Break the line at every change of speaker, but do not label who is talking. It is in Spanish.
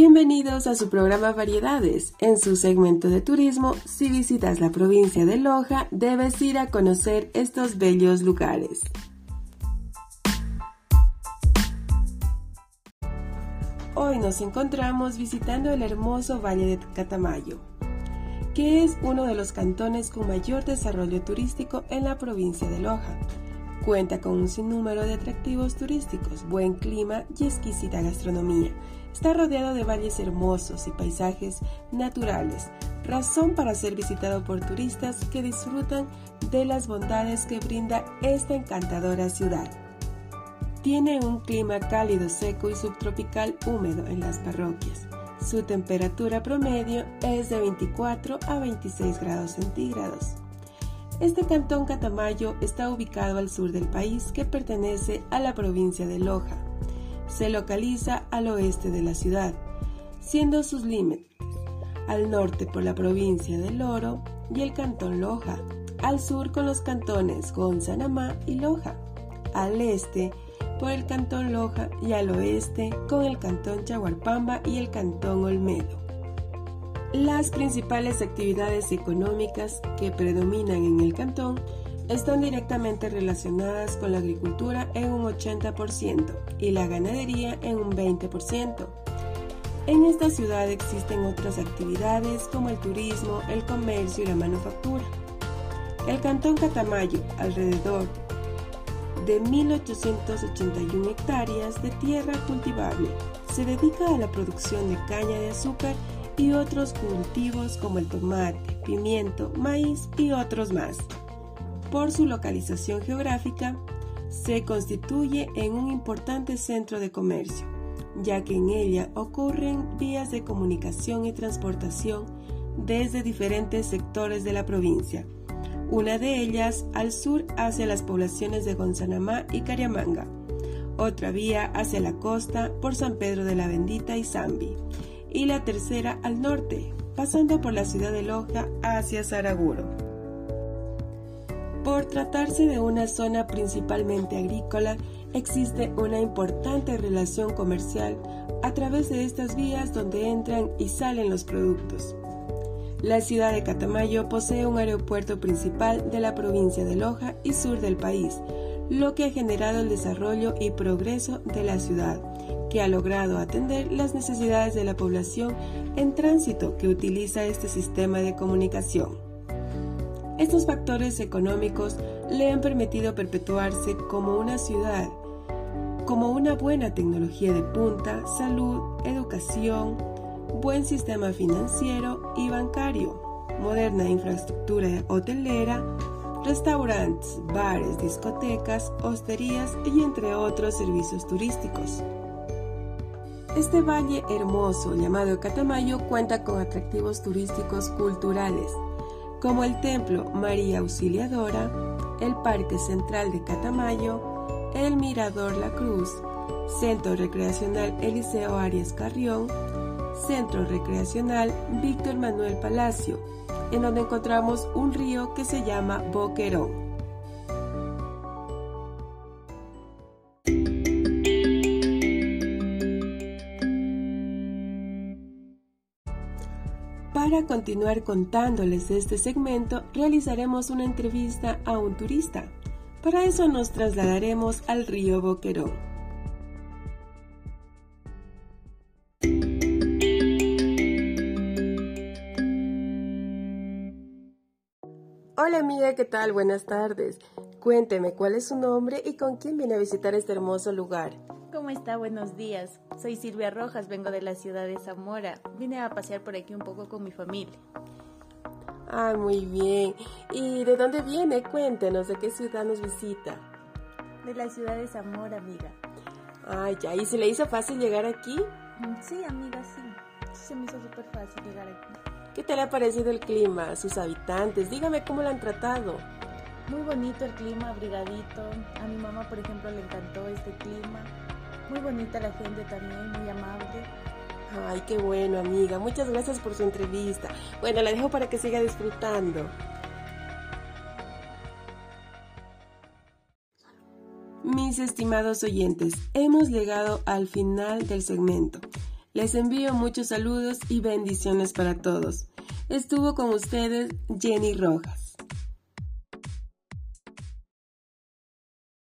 Bienvenidos a su programa Variedades. En su segmento de turismo, si visitas la provincia de Loja, debes ir a conocer estos bellos lugares. Hoy nos encontramos visitando el hermoso Valle de Catamayo, que es uno de los cantones con mayor desarrollo turístico en la provincia de Loja. Cuenta con un sinnúmero de atractivos turísticos, buen clima y exquisita gastronomía. Está rodeado de valles hermosos y paisajes naturales, razón para ser visitado por turistas que disfrutan de las bondades que brinda esta encantadora ciudad. Tiene un clima cálido, seco y subtropical húmedo en las parroquias. Su temperatura promedio es de 24 a 26 grados centígrados. Este cantón Catamayo está ubicado al sur del país que pertenece a la provincia de Loja. Se localiza al oeste de la ciudad, siendo sus límites al norte por la provincia de Loro y el cantón Loja, al sur con los cantones Gonzanamá y Loja, al este por el cantón Loja y al oeste con el cantón Chaguarpamba y el cantón Olmedo. Las principales actividades económicas que predominan en el cantón están directamente relacionadas con la agricultura en un 80% y la ganadería en un 20%. En esta ciudad existen otras actividades como el turismo, el comercio y la manufactura. El cantón Catamayo, alrededor de 1.881 hectáreas de tierra cultivable, se dedica a la producción de caña de azúcar y otros cultivos como el tomate, pimiento, maíz y otros más. Por su localización geográfica, se constituye en un importante centro de comercio, ya que en ella ocurren vías de comunicación y transportación desde diferentes sectores de la provincia, una de ellas al sur hacia las poblaciones de Gonzanamá y Cariamanga, otra vía hacia la costa por San Pedro de la Bendita y Zambi, y la tercera al norte, pasando por la ciudad de Loja hacia Saraguro. Por tratarse de una zona principalmente agrícola, existe una importante relación comercial a través de estas vías donde entran y salen los productos. La ciudad de Catamayo posee un aeropuerto principal de la provincia de Loja y sur del país, lo que ha generado el desarrollo y progreso de la ciudad, que ha logrado atender las necesidades de la población en tránsito que utiliza este sistema de comunicación. Estos factores económicos le han permitido perpetuarse como una ciudad, como una buena tecnología de punta, salud, educación, buen sistema financiero y bancario, moderna infraestructura hotelera, restaurantes, bares, discotecas, hosterías y entre otros servicios turísticos. Este valle hermoso llamado Catamayo cuenta con atractivos turísticos culturales, como el Templo María Auxiliadora, el Parque Central de Catamayo, el Mirador La Cruz, Centro Recreacional Eliseo Arias Carrión, Centro Recreacional Víctor Manuel Palacio, en donde encontramos un río que se llama Boquerón. Para continuar contándoles este segmento, realizaremos una entrevista a un turista. Para eso nos trasladaremos al río Boquerón. Hola amiga, ¿qué tal? Buenas tardes. Cuénteme cuál es su nombre y con quién viene a visitar este hermoso lugar.
¿Cómo está? Buenos días. Soy Silvia Rojas, vengo de la ciudad de Zamora. Vine a pasear por aquí un poco con mi familia.
Ah, muy bien. ¿Y de dónde viene? Cuéntenos, ¿de qué ciudad nos visita?
De la ciudad de Zamora, amiga.
Ah, ya. ¿Y se le hizo fácil llegar aquí?
Mm, sí, amiga, sí. Se me hizo súper fácil llegar aquí.
¿Qué te le ha parecido el clima, sus habitantes? Dígame cómo lo han tratado.
Muy bonito el clima, abrigadito. A mi mamá, por ejemplo, le encantó este clima. Muy bonita la gente también, muy amable.
Ay, qué bueno, amiga. Muchas gracias por su entrevista. Bueno, la dejo para que siga disfrutando. Mis estimados oyentes, hemos llegado al final del segmento. Les envío muchos saludos y bendiciones para todos. Estuvo con ustedes Jenny Rojas.